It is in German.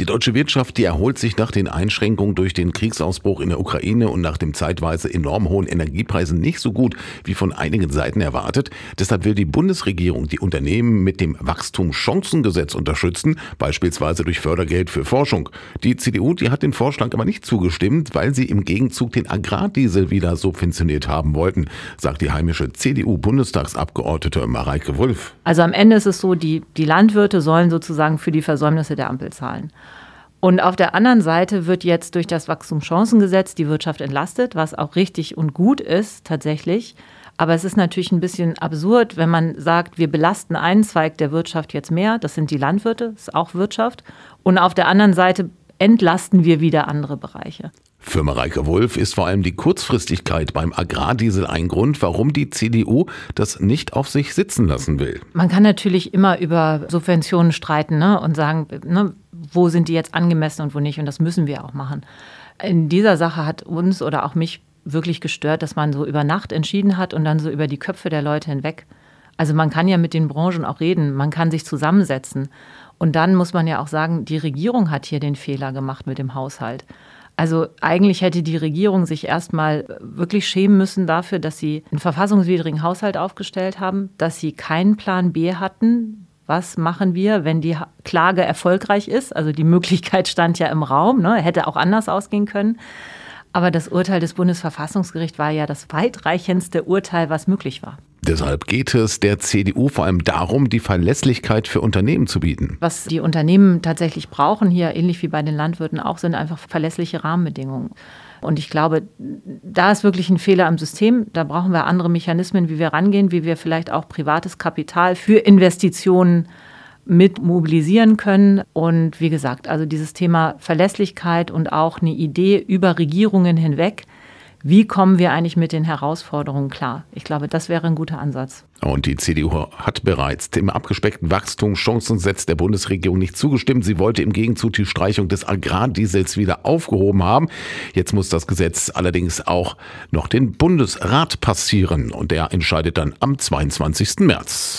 Die deutsche Wirtschaft, die erholt sich nach den Einschränkungen durch den Kriegsausbruch in der Ukraine und nach dem zeitweise enorm hohen Energiepreisen nicht so gut wie von einigen Seiten erwartet. Deshalb will die Bundesregierung die Unternehmen mit dem Wachstumschancengesetz unterstützen, beispielsweise durch Fördergeld für Forschung. Die CDU, die hat den Vorschlag aber nicht zugestimmt, weil sie im Gegenzug den Agrardiesel wieder subventioniert haben wollten, sagt die heimische CDU-Bundestagsabgeordnete Mareike Wulff. Also am Ende ist es so, die, die Landwirte sollen sozusagen für die Versäumnisse der Ampel zahlen. Und auf der anderen Seite wird jetzt durch das Wachstumschancengesetz die Wirtschaft entlastet, was auch richtig und gut ist tatsächlich. Aber es ist natürlich ein bisschen absurd, wenn man sagt, wir belasten einen Zweig der Wirtschaft jetzt mehr, das sind die Landwirte, das ist auch Wirtschaft. Und auf der anderen Seite entlasten wir wieder andere Bereiche. Für Mareike Wolf ist vor allem die Kurzfristigkeit beim Agrardiesel ein Grund, warum die CDU das nicht auf sich sitzen lassen will. Man kann natürlich immer über Subventionen streiten ne, und sagen, ne, wo sind die jetzt angemessen und wo nicht. Und das müssen wir auch machen. In dieser Sache hat uns oder auch mich wirklich gestört, dass man so über Nacht entschieden hat und dann so über die Köpfe der Leute hinweg. Also man kann ja mit den Branchen auch reden, man kann sich zusammensetzen. Und dann muss man ja auch sagen, die Regierung hat hier den Fehler gemacht mit dem Haushalt. Also eigentlich hätte die Regierung sich erstmal wirklich schämen müssen dafür, dass sie einen verfassungswidrigen Haushalt aufgestellt haben, dass sie keinen Plan B hatten. Was machen wir, wenn die Klage erfolgreich ist? Also die Möglichkeit stand ja im Raum, ne? hätte auch anders ausgehen können. Aber das Urteil des Bundesverfassungsgerichts war ja das weitreichendste Urteil, was möglich war. Deshalb geht es der CDU vor allem darum, die Verlässlichkeit für Unternehmen zu bieten. Was die Unternehmen tatsächlich brauchen, hier ähnlich wie bei den Landwirten auch, sind einfach verlässliche Rahmenbedingungen. Und ich glaube, da ist wirklich ein Fehler am System. Da brauchen wir andere Mechanismen, wie wir rangehen, wie wir vielleicht auch privates Kapital für Investitionen mit mobilisieren können. Und wie gesagt, also dieses Thema Verlässlichkeit und auch eine Idee über Regierungen hinweg, wie kommen wir eigentlich mit den Herausforderungen klar? Ich glaube, das wäre ein guter Ansatz. Und die CDU hat bereits dem abgespeckten Wachstumschancengesetz der Bundesregierung nicht zugestimmt. Sie wollte im Gegenzug die Streichung des Agrardiesels wieder aufgehoben haben. Jetzt muss das Gesetz allerdings auch noch den Bundesrat passieren und der entscheidet dann am 22. März.